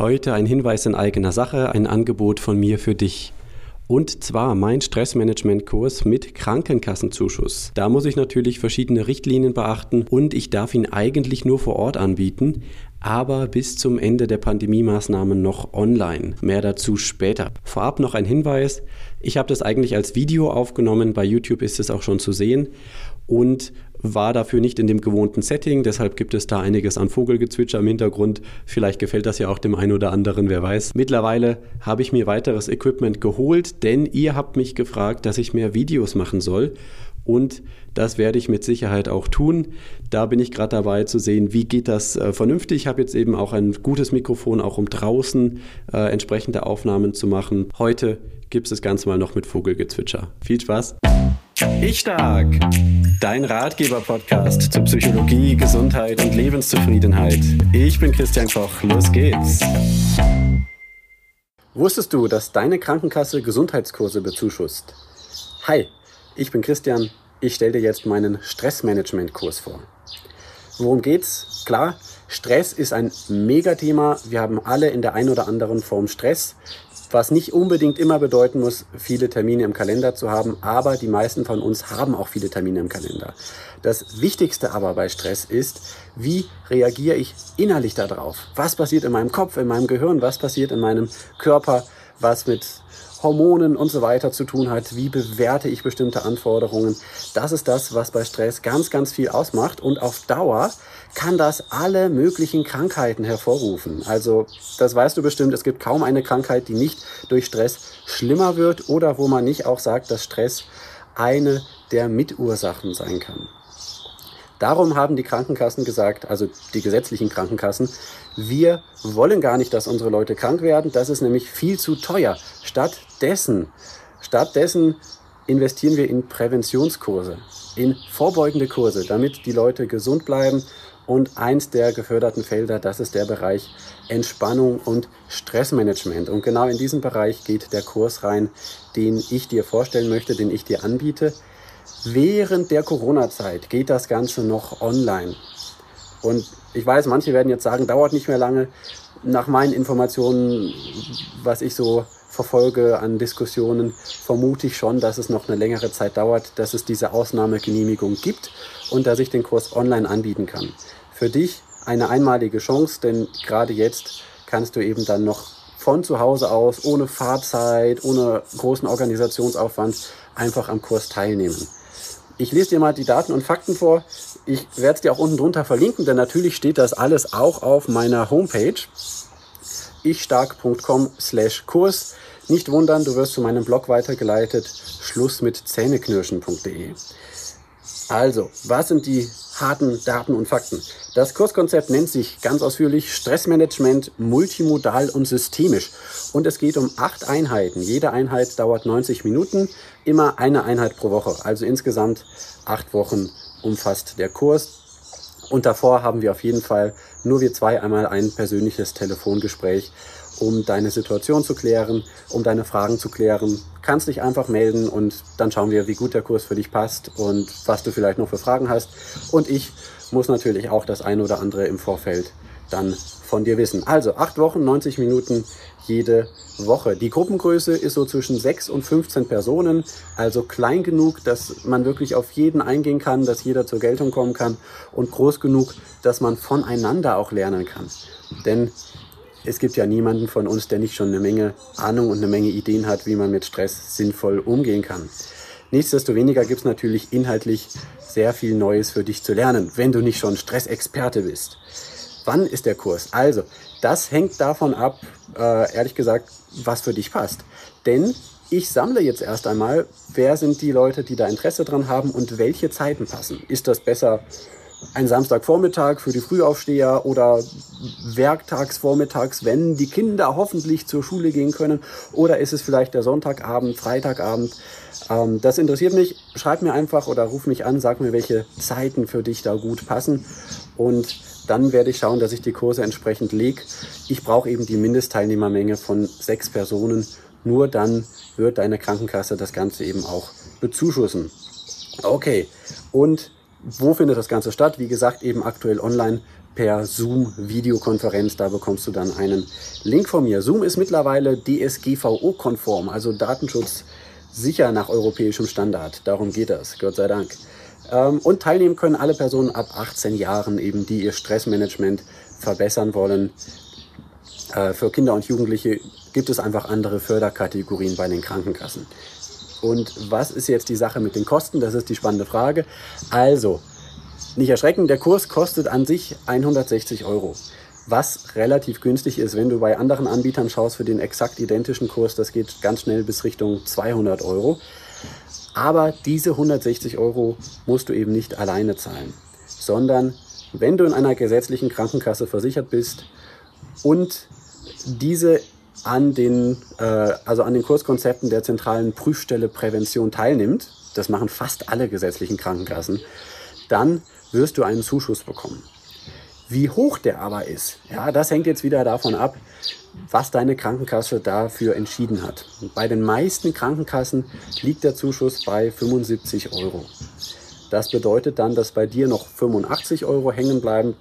Heute ein Hinweis in eigener Sache, ein Angebot von mir für dich. Und zwar mein Stressmanagement-Kurs mit Krankenkassenzuschuss. Da muss ich natürlich verschiedene Richtlinien beachten und ich darf ihn eigentlich nur vor Ort anbieten, aber bis zum Ende der Pandemie-Maßnahmen noch online. Mehr dazu später. Vorab noch ein Hinweis. Ich habe das eigentlich als Video aufgenommen. Bei YouTube ist es auch schon zu sehen und war dafür nicht in dem gewohnten Setting. Deshalb gibt es da einiges an Vogelgezwitscher im Hintergrund. Vielleicht gefällt das ja auch dem einen oder anderen, wer weiß. Mittlerweile habe ich mir weiteres Equipment geholt, denn ihr habt mich gefragt, dass ich mehr Videos machen soll. Und das werde ich mit Sicherheit auch tun. Da bin ich gerade dabei zu sehen, wie geht das äh, vernünftig. Ich habe jetzt eben auch ein gutes Mikrofon, auch um draußen äh, entsprechende Aufnahmen zu machen. Heute gibt es das Ganze mal noch mit Vogelgezwitscher. Viel Spaß! Ich Stark, dein Ratgeber-Podcast zu Psychologie, Gesundheit und Lebenszufriedenheit. Ich bin Christian Koch, los geht's. Wusstest du, dass deine Krankenkasse Gesundheitskurse bezuschusst? Hi, ich bin Christian, ich stelle dir jetzt meinen Stressmanagement-Kurs vor. Worum geht's? Klar, Stress ist ein Megathema. Wir haben alle in der einen oder anderen Form Stress was nicht unbedingt immer bedeuten muss, viele Termine im Kalender zu haben, aber die meisten von uns haben auch viele Termine im Kalender. Das Wichtigste aber bei Stress ist, wie reagiere ich innerlich darauf? Was passiert in meinem Kopf, in meinem Gehirn, was passiert in meinem Körper, was mit Hormonen und so weiter zu tun hat. Wie bewerte ich bestimmte Anforderungen? Das ist das, was bei Stress ganz, ganz viel ausmacht. Und auf Dauer kann das alle möglichen Krankheiten hervorrufen. Also, das weißt du bestimmt, es gibt kaum eine Krankheit, die nicht durch Stress schlimmer wird oder wo man nicht auch sagt, dass Stress eine der Mitursachen sein kann. Darum haben die Krankenkassen gesagt, also die gesetzlichen Krankenkassen, wir wollen gar nicht, dass unsere Leute krank werden. Das ist nämlich viel zu teuer. Stattdessen, stattdessen investieren wir in Präventionskurse, in vorbeugende Kurse, damit die Leute gesund bleiben. Und eins der geförderten Felder, das ist der Bereich Entspannung und Stressmanagement. Und genau in diesen Bereich geht der Kurs rein, den ich dir vorstellen möchte, den ich dir anbiete. Während der Corona-Zeit geht das Ganze noch online. Und ich weiß, manche werden jetzt sagen, dauert nicht mehr lange. Nach meinen Informationen, was ich so verfolge an Diskussionen, vermute ich schon, dass es noch eine längere Zeit dauert, dass es diese Ausnahmegenehmigung gibt und dass ich den Kurs online anbieten kann. Für dich eine einmalige Chance, denn gerade jetzt kannst du eben dann noch von zu Hause aus, ohne Fahrzeit, ohne großen Organisationsaufwand, einfach am Kurs teilnehmen. Ich lese dir mal die Daten und Fakten vor. Ich werde es dir auch unten drunter verlinken, denn natürlich steht das alles auch auf meiner Homepage ichstark.com slash Kurs. Nicht wundern, du wirst zu meinem Blog weitergeleitet, schluss mit zähneknirschen.de. Also, was sind die harten Daten und Fakten? Das Kurskonzept nennt sich ganz ausführlich Stressmanagement multimodal und systemisch. Und es geht um acht Einheiten. Jede Einheit dauert 90 Minuten, immer eine Einheit pro Woche. Also insgesamt acht Wochen umfasst der Kurs. Und davor haben wir auf jeden Fall nur wir zwei einmal ein persönliches Telefongespräch, um deine Situation zu klären, um deine Fragen zu klären. Kannst dich einfach melden und dann schauen wir, wie gut der Kurs für dich passt und was du vielleicht noch für Fragen hast. Und ich muss natürlich auch das eine oder andere im Vorfeld dann von dir wissen. Also acht Wochen, 90 Minuten jede Woche. Die Gruppengröße ist so zwischen 6 und 15 Personen, also klein genug, dass man wirklich auf jeden eingehen kann, dass jeder zur Geltung kommen kann und groß genug, dass man voneinander auch lernen kann. Denn es gibt ja niemanden von uns, der nicht schon eine Menge Ahnung und eine Menge Ideen hat, wie man mit Stress sinnvoll umgehen kann. Nichtsdestoweniger gibt es natürlich inhaltlich sehr viel Neues für dich zu lernen, wenn du nicht schon Stressexperte bist. Wann ist der Kurs? Also, das hängt davon ab, äh, ehrlich gesagt, was für dich passt. Denn ich sammle jetzt erst einmal, wer sind die Leute, die da Interesse dran haben und welche Zeiten passen. Ist das besser ein Samstagvormittag für die Frühaufsteher oder werktagsvormittags, wenn die Kinder hoffentlich zur Schule gehen können? Oder ist es vielleicht der Sonntagabend, Freitagabend? Ähm, das interessiert mich. Schreib mir einfach oder ruf mich an, sag mir, welche Zeiten für dich da gut passen. Und dann werde ich schauen, dass ich die Kurse entsprechend lege. Ich brauche eben die Mindestteilnehmermenge von sechs Personen. Nur dann wird deine Krankenkasse das Ganze eben auch bezuschussen. Okay, und wo findet das Ganze statt? Wie gesagt, eben aktuell online per Zoom-Videokonferenz. Da bekommst du dann einen Link von mir. Zoom ist mittlerweile DSGVO-konform, also Datenschutz sicher nach europäischem Standard. Darum geht das, Gott sei Dank. Ähm, und teilnehmen können alle Personen ab 18 Jahren, eben die ihr Stressmanagement verbessern wollen. Äh, für Kinder und Jugendliche gibt es einfach andere Förderkategorien bei den Krankenkassen. Und was ist jetzt die Sache mit den Kosten? Das ist die spannende Frage. Also, nicht erschrecken, der Kurs kostet an sich 160 Euro. Was relativ günstig ist, wenn du bei anderen Anbietern schaust für den exakt identischen Kurs, das geht ganz schnell bis Richtung 200 Euro. Aber diese 160 Euro musst du eben nicht alleine zahlen, sondern wenn du in einer gesetzlichen Krankenkasse versichert bist und diese an den, äh, also an den Kurskonzepten der zentralen Prüfstelle Prävention teilnimmt, das machen fast alle gesetzlichen Krankenkassen, dann wirst du einen Zuschuss bekommen. Wie hoch der aber ist, ja, das hängt jetzt wieder davon ab, was deine Krankenkasse dafür entschieden hat. Bei den meisten Krankenkassen liegt der Zuschuss bei 75 Euro. Das bedeutet dann, dass bei dir noch 85 Euro hängen bleiben.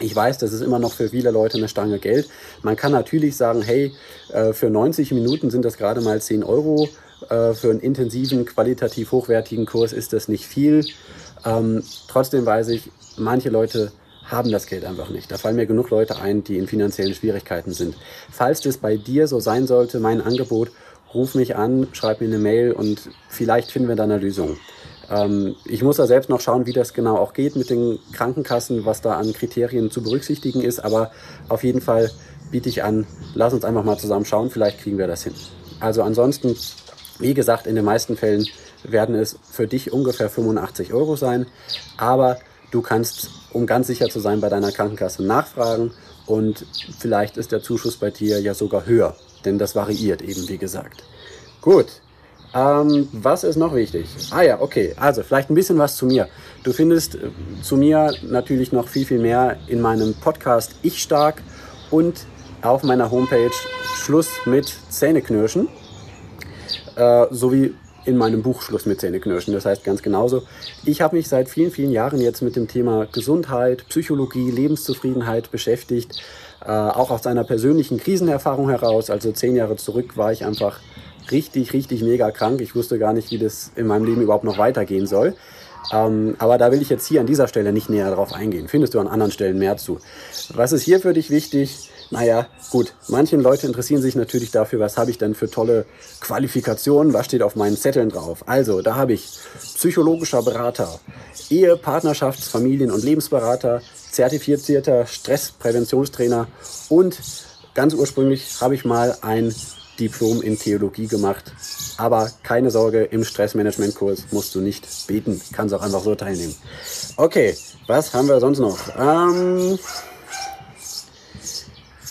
Ich weiß, das ist immer noch für viele Leute eine Stange Geld. Man kann natürlich sagen, hey, äh, für 90 Minuten sind das gerade mal 10 Euro. Äh, für einen intensiven, qualitativ hochwertigen Kurs ist das nicht viel. Ähm, trotzdem weiß ich, manche Leute haben das Geld einfach nicht. Da fallen mir genug Leute ein, die in finanziellen Schwierigkeiten sind. Falls das bei dir so sein sollte, mein Angebot, ruf mich an, schreib mir eine Mail und vielleicht finden wir da eine Lösung. Ähm, ich muss da selbst noch schauen, wie das genau auch geht mit den Krankenkassen, was da an Kriterien zu berücksichtigen ist, aber auf jeden Fall biete ich an, lass uns einfach mal zusammen schauen, vielleicht kriegen wir das hin. Also ansonsten, wie gesagt, in den meisten Fällen werden es für dich ungefähr 85 Euro sein. Aber du kannst, um ganz sicher zu sein, bei deiner Krankenkasse nachfragen und vielleicht ist der Zuschuss bei dir ja sogar höher, denn das variiert eben, wie gesagt. Gut. Ähm, was ist noch wichtig? Ah ja, okay. Also vielleicht ein bisschen was zu mir. Du findest äh, zu mir natürlich noch viel, viel mehr in meinem Podcast Ich Stark und auf meiner Homepage Schluss mit Zähneknirschen äh, sowie in meinem Buch Schluss mit Zähneknirschen. Das heißt ganz genauso. Ich habe mich seit vielen, vielen Jahren jetzt mit dem Thema Gesundheit, Psychologie, Lebenszufriedenheit beschäftigt. Äh, auch aus einer persönlichen Krisenerfahrung heraus. Also zehn Jahre zurück war ich einfach richtig, richtig mega krank. Ich wusste gar nicht, wie das in meinem Leben überhaupt noch weitergehen soll. Ähm, aber da will ich jetzt hier an dieser Stelle nicht näher drauf eingehen. Findest du an anderen Stellen mehr zu. Was ist hier für dich wichtig? Naja, gut, manche Leute interessieren sich natürlich dafür, was habe ich denn für tolle Qualifikationen, was steht auf meinen Zetteln drauf. Also, da habe ich psychologischer Berater, Ehe, Partnerschafts-, Familien- und Lebensberater, zertifizierter Stresspräventionstrainer und ganz ursprünglich habe ich mal ein Diplom in Theologie gemacht. Aber keine Sorge, im Stressmanagement-Kurs musst du nicht beten, kannst auch einfach so teilnehmen. Okay, was haben wir sonst noch? Ähm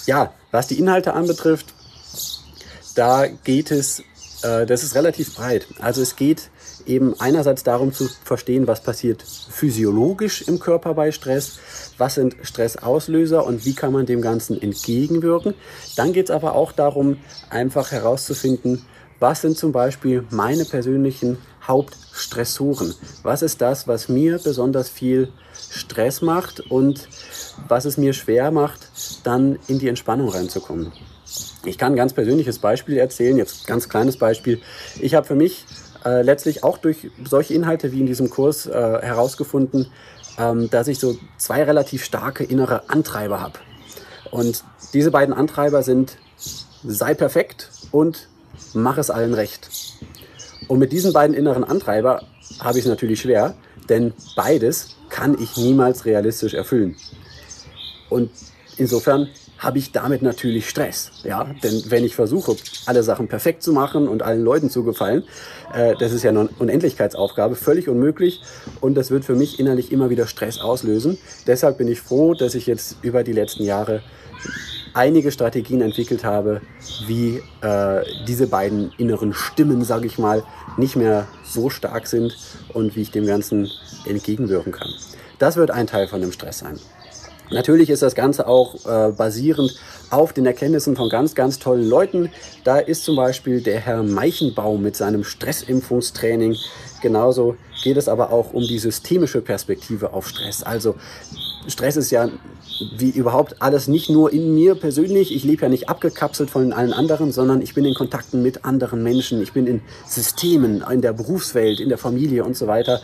ja, was die Inhalte anbetrifft, da geht es, äh, das ist relativ breit. Also es geht eben einerseits darum zu verstehen, was passiert physiologisch im Körper bei Stress, was sind Stressauslöser und wie kann man dem Ganzen entgegenwirken. Dann geht es aber auch darum, einfach herauszufinden, was sind zum Beispiel meine persönlichen Hauptstressoren? Was ist das, was mir besonders viel Stress macht und was es mir schwer macht, dann in die Entspannung reinzukommen? Ich kann ein ganz persönliches Beispiel erzählen, jetzt ganz kleines Beispiel. Ich habe für mich äh, letztlich auch durch solche Inhalte wie in diesem Kurs äh, herausgefunden, ähm, dass ich so zwei relativ starke innere Antreiber habe. Und diese beiden Antreiber sind sei perfekt und mach es allen recht. Und mit diesen beiden inneren Antreiber habe ich es natürlich schwer, denn beides kann ich niemals realistisch erfüllen. Und insofern habe ich damit natürlich Stress. Ja? Denn wenn ich versuche, alle Sachen perfekt zu machen und allen Leuten zu gefallen, äh, das ist ja eine Unendlichkeitsaufgabe, völlig unmöglich. Und das wird für mich innerlich immer wieder Stress auslösen. Deshalb bin ich froh, dass ich jetzt über die letzten Jahre einige Strategien entwickelt habe, wie äh, diese beiden inneren Stimmen, sage ich mal, nicht mehr so stark sind und wie ich dem Ganzen entgegenwirken kann. Das wird ein Teil von dem Stress sein. Natürlich ist das Ganze auch äh, basierend auf den Erkenntnissen von ganz, ganz tollen Leuten. Da ist zum Beispiel der Herr Meichenbaum mit seinem Stressimpfungstraining. Genauso geht es aber auch um die systemische Perspektive auf Stress. Also Stress ist ja wie überhaupt alles nicht nur in mir persönlich. Ich lebe ja nicht abgekapselt von allen anderen, sondern ich bin in Kontakten mit anderen Menschen. Ich bin in Systemen, in der Berufswelt, in der Familie und so weiter.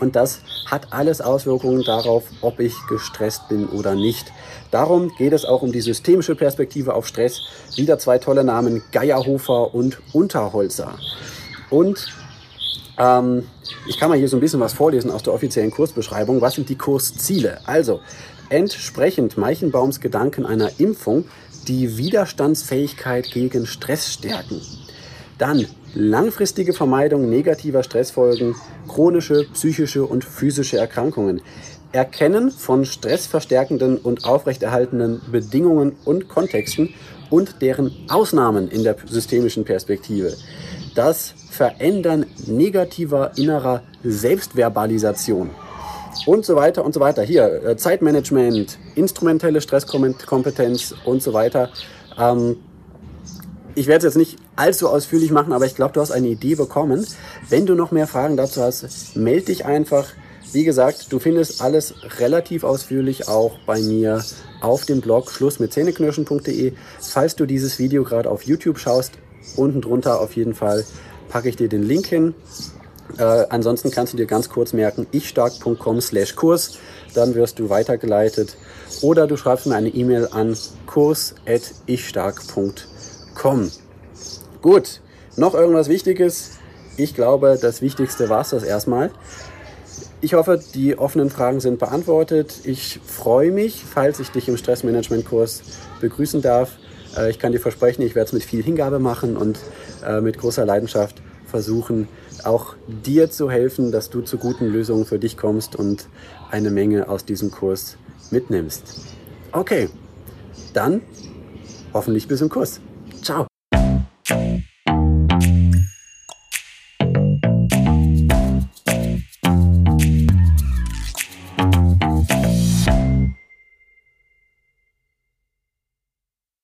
Und das hat alles Auswirkungen darauf, ob ich gestresst bin oder nicht. Darum geht es auch um die systemische Perspektive auf Stress. Wieder zwei tolle Namen, Geierhofer und Unterholzer. Und ähm, ich kann mal hier so ein bisschen was vorlesen aus der offiziellen Kursbeschreibung. Was sind die Kursziele? Also, entsprechend Meichenbaums Gedanken einer Impfung die Widerstandsfähigkeit gegen Stress stärken. Dann langfristige Vermeidung negativer Stressfolgen, chronische, psychische und physische Erkrankungen. Erkennen von stressverstärkenden und aufrechterhaltenden Bedingungen und Kontexten und deren Ausnahmen in der systemischen Perspektive. Das Verändern negativer innerer Selbstverbalisation und so weiter und so weiter. Hier äh, Zeitmanagement, instrumentelle Stresskompetenz und so weiter. Ähm, ich werde es jetzt nicht allzu ausführlich machen, aber ich glaube, du hast eine Idee bekommen. Wenn du noch mehr Fragen dazu hast, melde dich einfach. Wie gesagt, du findest alles relativ ausführlich auch bei mir auf dem Blog schlussmitzähneknirschen.de. Falls du dieses Video gerade auf YouTube schaust, unten drunter auf jeden Fall packe ich dir den Link hin. Äh, ansonsten kannst du dir ganz kurz merken, ichstark.com slash Kurs, dann wirst du weitergeleitet. Oder du schreibst mir eine E-Mail an kurs.ichstark.com. Gut, noch irgendwas Wichtiges? Ich glaube, das Wichtigste war es das erstmal. Ich hoffe, die offenen Fragen sind beantwortet. Ich freue mich, falls ich dich im Stressmanagement-Kurs begrüßen darf. Äh, ich kann dir versprechen, ich werde es mit viel Hingabe machen und äh, mit großer Leidenschaft versuchen, auch dir zu helfen, dass du zu guten Lösungen für dich kommst und eine Menge aus diesem Kurs mitnimmst. Okay, dann hoffentlich bis im Kurs.